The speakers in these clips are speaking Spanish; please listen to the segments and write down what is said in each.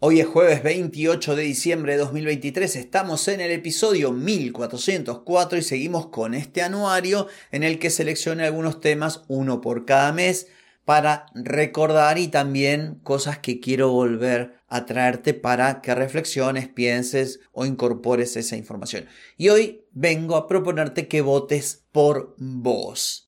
Hoy es jueves 28 de diciembre de 2023, estamos en el episodio 1404 y seguimos con este anuario en el que seleccione algunos temas, uno por cada mes, para recordar y también cosas que quiero volver a traerte para que reflexiones, pienses o incorpores esa información. Y hoy vengo a proponerte que votes por vos.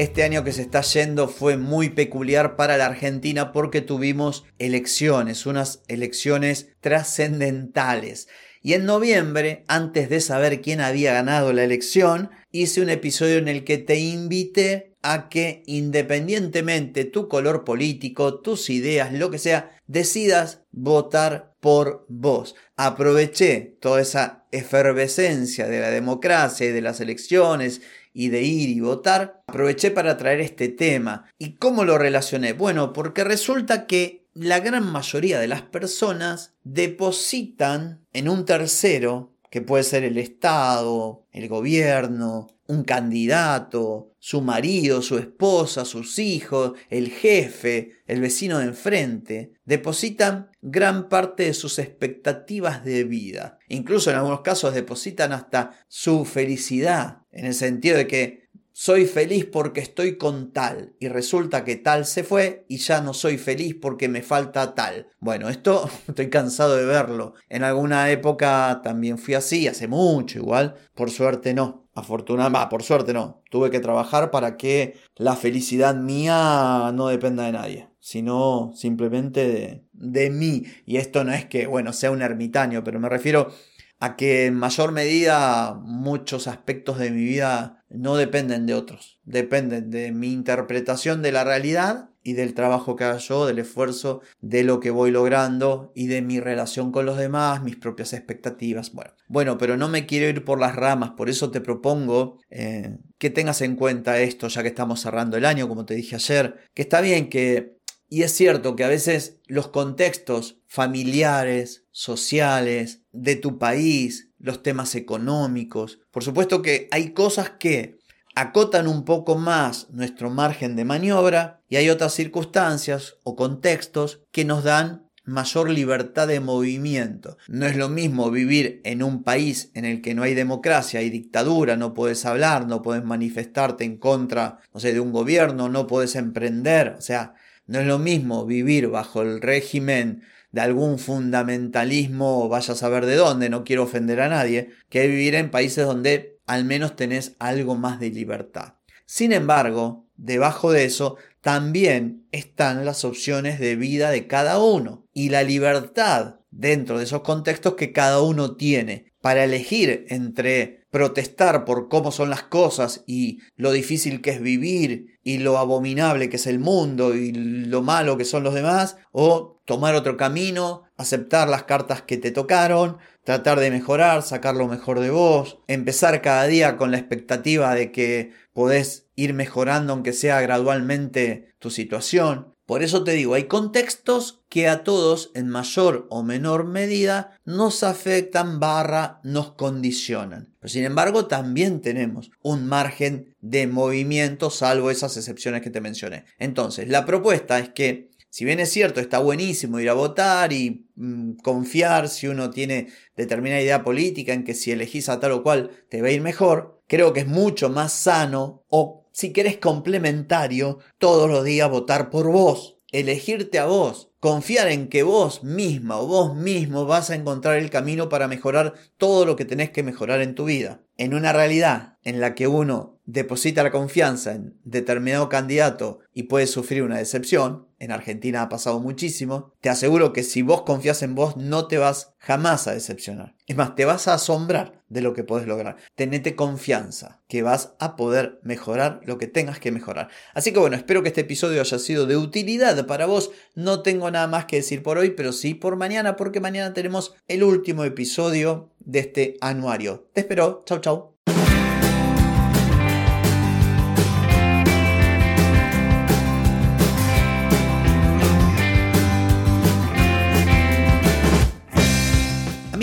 Este año que se está yendo fue muy peculiar para la Argentina porque tuvimos elecciones, unas elecciones trascendentales. Y en noviembre, antes de saber quién había ganado la elección, hice un episodio en el que te invité a que independientemente tu color político, tus ideas, lo que sea, decidas votar por vos. Aproveché toda esa efervescencia de la democracia y de las elecciones y de ir y votar, aproveché para traer este tema. ¿Y cómo lo relacioné? Bueno, porque resulta que la gran mayoría de las personas depositan en un tercero, que puede ser el Estado, el gobierno, un candidato, su marido, su esposa, sus hijos, el jefe, el vecino de enfrente, depositan gran parte de sus expectativas de vida. Incluso en algunos casos depositan hasta su felicidad, en el sentido de que soy feliz porque estoy con tal y resulta que tal se fue y ya no soy feliz porque me falta tal. Bueno, esto estoy cansado de verlo. En alguna época también fui así, hace mucho igual, por suerte no. Afortunadamente, por suerte no. Tuve que trabajar para que la felicidad mía no dependa de nadie, sino simplemente de, de mí. Y esto no es que, bueno, sea un ermitaño, pero me refiero a que en mayor medida muchos aspectos de mi vida no dependen de otros, dependen de mi interpretación de la realidad y del trabajo que hago yo, del esfuerzo, de lo que voy logrando y de mi relación con los demás, mis propias expectativas. Bueno, bueno pero no me quiero ir por las ramas, por eso te propongo eh, que tengas en cuenta esto, ya que estamos cerrando el año, como te dije ayer, que está bien que y es cierto que a veces los contextos familiares, sociales, de tu país, los temas económicos, por supuesto que hay cosas que acotan un poco más nuestro margen de maniobra y hay otras circunstancias o contextos que nos dan mayor libertad de movimiento. No es lo mismo vivir en un país en el que no hay democracia, hay dictadura, no puedes hablar, no puedes manifestarte en contra, no sé, de un gobierno, no puedes emprender, o sea, no es lo mismo vivir bajo el régimen de algún fundamentalismo, vaya a saber de dónde, no quiero ofender a nadie, que vivir en países donde al menos tenés algo más de libertad. Sin embargo, debajo de eso también están las opciones de vida de cada uno y la libertad dentro de esos contextos que cada uno tiene para elegir entre protestar por cómo son las cosas y lo difícil que es vivir y lo abominable que es el mundo y lo malo que son los demás, o tomar otro camino, aceptar las cartas que te tocaron, tratar de mejorar, sacar lo mejor de vos, empezar cada día con la expectativa de que podés ir mejorando aunque sea gradualmente tu situación. Por eso te digo, hay contextos que a todos en mayor o menor medida nos afectan barra nos condicionan. Pero sin embargo también tenemos un margen de movimiento salvo esas excepciones que te mencioné. Entonces, la propuesta es que si bien es cierto, está buenísimo ir a votar y mm, confiar si uno tiene determinada idea política en que si elegís a tal o cual te va a ir mejor, creo que es mucho más sano o si querés complementario, todos los días votar por vos, elegirte a vos, confiar en que vos misma o vos mismo vas a encontrar el camino para mejorar todo lo que tenés que mejorar en tu vida. En una realidad en la que uno deposita la confianza en determinado candidato y puede sufrir una decepción, en Argentina ha pasado muchísimo, te aseguro que si vos confías en vos no te vas jamás a decepcionar. Es más, te vas a asombrar de lo que podés lograr. Tenete confianza que vas a poder mejorar lo que tengas que mejorar. Así que bueno, espero que este episodio haya sido de utilidad para vos. No tengo nada más que decir por hoy, pero sí por mañana, porque mañana tenemos el último episodio de este anuario. Te espero. Chau, chau.